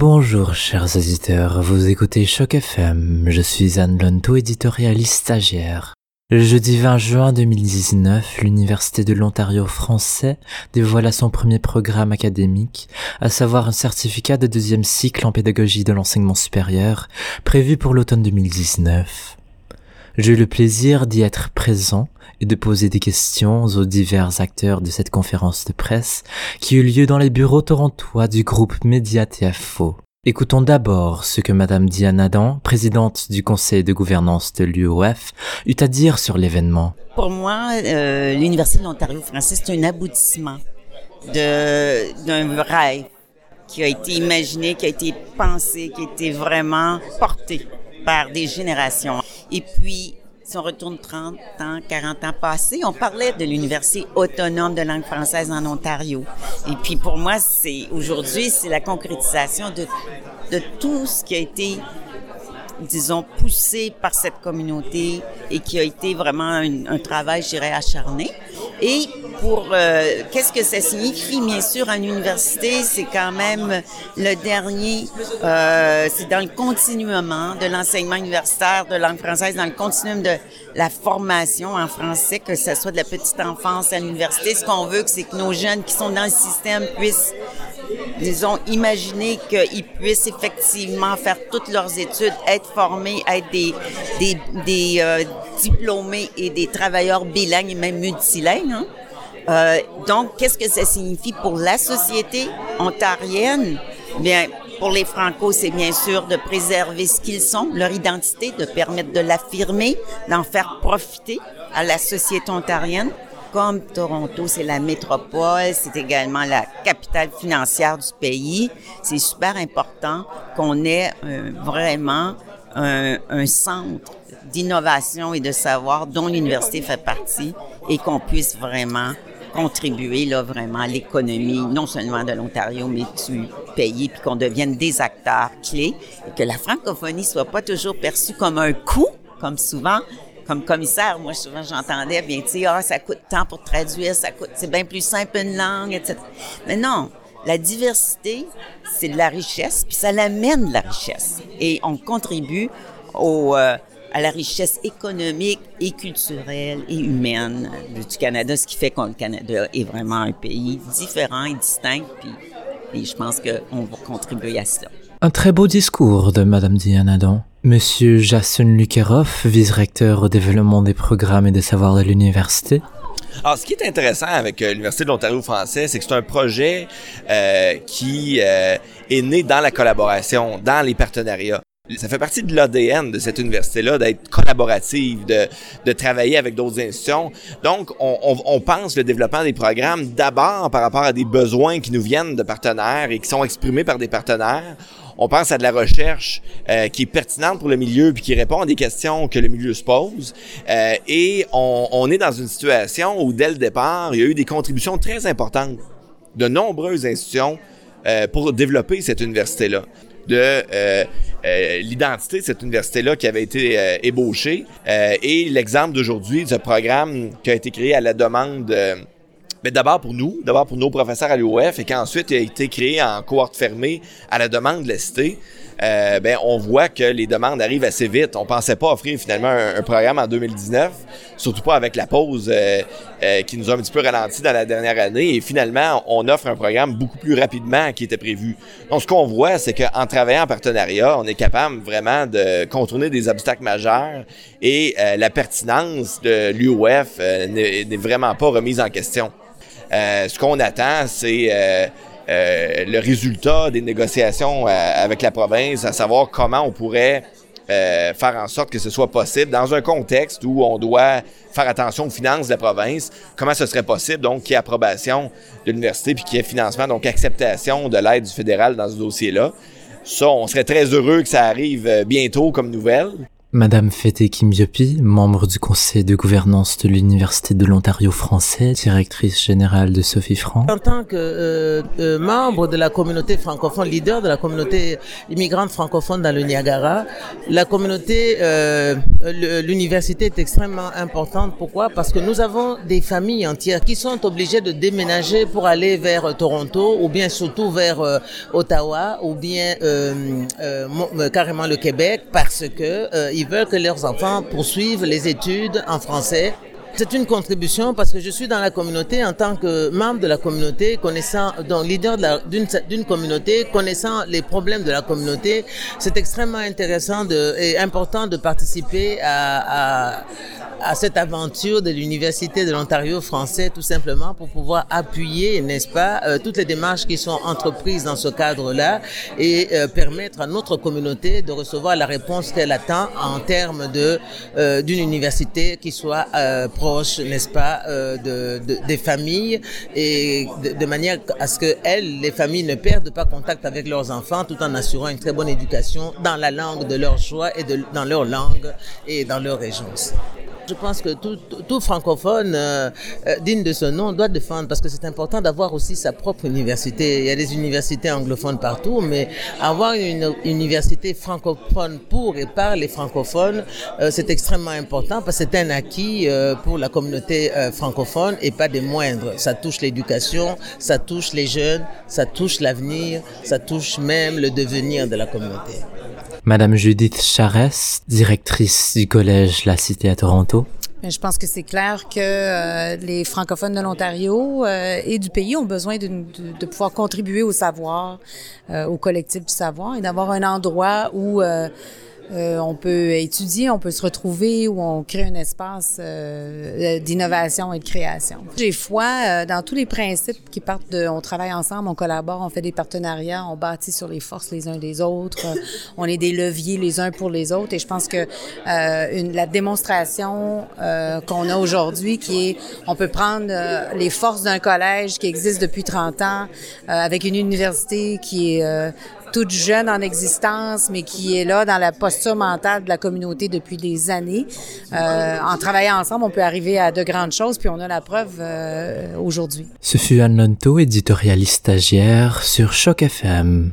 Bonjour chers auditeurs, vous écoutez Choc FM, je suis Anne Lonto, éditorialiste stagiaire. Le jeudi 20 juin 2019, l'Université de l'Ontario français dévoila son premier programme académique, à savoir un certificat de deuxième cycle en pédagogie de l'enseignement supérieur, prévu pour l'automne 2019. J'ai eu le plaisir d'y être présent et de poser des questions aux divers acteurs de cette conférence de presse qui eut lieu dans les bureaux torontois du groupe Média TFO. Écoutons d'abord ce que Madame Diane Adam, présidente du conseil de gouvernance de l'UOF, eut à dire sur l'événement. Pour moi, euh, l'Université de l'Ontario français, c'est un aboutissement d'un rêve qui a été imaginé, qui a été pensé, qui a été vraiment porté par des générations. Et puis, si on retourne 30 ans, 40 ans passés, on parlait de l'Université autonome de langue française en Ontario. Et puis pour moi, c'est aujourd'hui, c'est la concrétisation de, de tout ce qui a été disons, poussé par cette communauté et qui a été vraiment un, un travail, je dirais, acharné. Et pour euh, qu'est-ce que ça signifie? Bien sûr, en université, c'est quand même le dernier. Euh, c'est dans le continuum de l'enseignement universitaire de langue française, dans le continuum de la formation en français, que ce soit de la petite enfance à l'université. Ce qu'on veut, c'est que nos jeunes qui sont dans le système puissent disons, imaginer qu'ils puissent effectivement faire toutes leurs études, être formés, être des euh, diplômés et des travailleurs bilingues et même multilingues. Hein? Euh, donc, qu'est-ce que ça signifie pour la société ontarienne? Bien, pour les Franco, c'est bien sûr de préserver ce qu'ils sont, leur identité, de permettre de l'affirmer, d'en faire profiter à la société ontarienne. Comme Toronto, c'est la métropole, c'est également la capitale financière du pays. C'est super important qu'on ait euh, vraiment un, un centre d'innovation et de savoir dont l'université fait partie et qu'on puisse vraiment contribuer là vraiment à l'économie non seulement de l'Ontario mais du pays puis qu'on devienne des acteurs clés et que la francophonie soit pas toujours perçue comme un coût comme souvent comme commissaire, moi, souvent, j'entendais, bien, tu sais, ah, ça coûte tant pour traduire, ça coûte, c'est bien plus simple une langue, etc. Mais non, la diversité, c'est de la richesse, puis ça l'amène de la richesse. Et on contribue au, euh, à la richesse économique et culturelle et humaine du Canada, ce qui fait que le Canada est vraiment un pays différent et distinct, puis et je pense qu'on va contribuer à cela. Un très beau discours de Madame Diane Adam. Monsieur Jason Lukerov, vice-recteur au développement des programmes et des savoirs de l'université. Alors, ce qui est intéressant avec euh, l'Université de l'Ontario français, c'est que c'est un projet euh, qui euh, est né dans la collaboration, dans les partenariats. Ça fait partie de l'ADN de cette université-là d'être collaborative, de, travailler avec d'autres institutions. Donc, on, on, on, pense le développement des programmes d'abord par rapport à des besoins qui nous viennent de partenaires et qui sont exprimés par des partenaires on pense à de la recherche euh, qui est pertinente pour le milieu puis qui répond à des questions que le milieu se pose. Euh, et on, est dans une situation où, dès le départ, il y a eu des contributions très importantes de nombreuses institutions euh, pour développer cette université-là de l'identité de cette université-là qui avait été ébauchée et l'exemple d'aujourd'hui de ce programme qui a été créé à la demande mais d'abord pour nous, d'abord pour nos professeurs à l'UOF, et qu'ensuite il a été créé en cohorte fermée à la demande de l'EST, euh, ben, on voit que les demandes arrivent assez vite. On pensait pas offrir finalement un, programme en 2019, surtout pas avec la pause euh, euh, qui nous a un petit peu ralenti dans la dernière année. Et finalement, on offre un programme beaucoup plus rapidement qu'il était prévu. Donc, ce qu'on voit, c'est qu'en travaillant en partenariat, on est capable vraiment de contourner des obstacles majeurs et la pertinence de l'UOF n'est vraiment pas remise en question. Euh, ce qu'on attend, c'est euh, euh, le résultat des négociations avec la province, à savoir comment on pourrait faire en sorte que ce soit possible dans un contexte où on doit faire attention aux finances de la province, comment ce serait possible, donc, qu'il y ait approbation de l'université puis qu'il y ait financement, donc acceptation de l'aide du fédéral dans ce dossier-là. Ça, on serait très heureux que ça arrive bientôt comme nouvelle. Madame Fete Kimbiopi, membre du conseil de gouvernance de l'Université de l'Ontario français, directrice générale de Sophie Franc. En tant que euh, euh, membre de la communauté francophone, leader de la communauté immigrante francophone dans le Niagara, la communauté euh, l'université est extrêmement importante. Pourquoi? Parce que nous avons des familles entières qui sont obligées de déménager pour aller vers euh, Toronto ou bien surtout vers euh, Ottawa ou bien euh, carrément le Québec parce que ils veulent que leurs enfants poursuivent les études en français c'est une contribution parce que je suis dans la communauté en tant que membre de la communauté, connaissant, donc leader d'une communauté, connaissant les problèmes de la communauté. C'est extrêmement intéressant de, et important de participer à, à, à cette aventure de l'Université de l'Ontario français, tout simplement pour pouvoir appuyer, n'est-ce pas, euh, toutes les démarches qui sont entreprises dans ce cadre-là et euh, permettre à notre communauté de recevoir la réponse qu'elle attend en termes de euh, d'une université qui soit n'est-ce pas, euh, de, des familles et de, manière à ce que elles, les familles, ne perdent pas contact avec leurs enfants tout en assurant une très bonne éducation dans la langue de leur choix et de, dans leur langue et dans leur région. Je pense que tout, francophone euh, euh, digne de ce nom doit défendre parce que c'est important d'avoir aussi sa propre université. Il y a des universités anglophones partout, mais avoir une université francophone pour et par les francophones, euh, c'est extrêmement important parce que c'est un acquis pour la communauté francophone et pas des moindres. Ça touche l'éducation, ça touche les jeunes, ça touche l'avenir, ça touche même le devenir de la communauté. Madame Judith Charest, directrice du collège La Cité à Toronto. Je pense que c'est clair que euh, les francophones de l'Ontario euh, et du pays ont besoin de, de, pouvoir contribuer au savoir, euh, au collectif du savoir et d'avoir un endroit où euh, on peut étudier, on peut se retrouver ou on crée un espace euh, d'innovation et de création. J'ai foi euh, dans tous les principes qui partent de on travaille ensemble, on collabore, on fait des partenariats, on bâtit sur les forces les uns des autres, on est des leviers les uns pour les autres et je pense que une, la démonstration qu'on a aujourd'hui qui est on peut prendre les forces d'un collège qui existe depuis 30 ans avec une université qui est toute jeune en existence, mais qui est là dans la posture mentale de la communauté depuis des années. Euh, en travaillant ensemble, on peut arriver à de grandes choses, puis on a la preuve euh, aujourd'hui. Ce fut Anne Lonto, éditorialiste stagiaire sur Choc FM.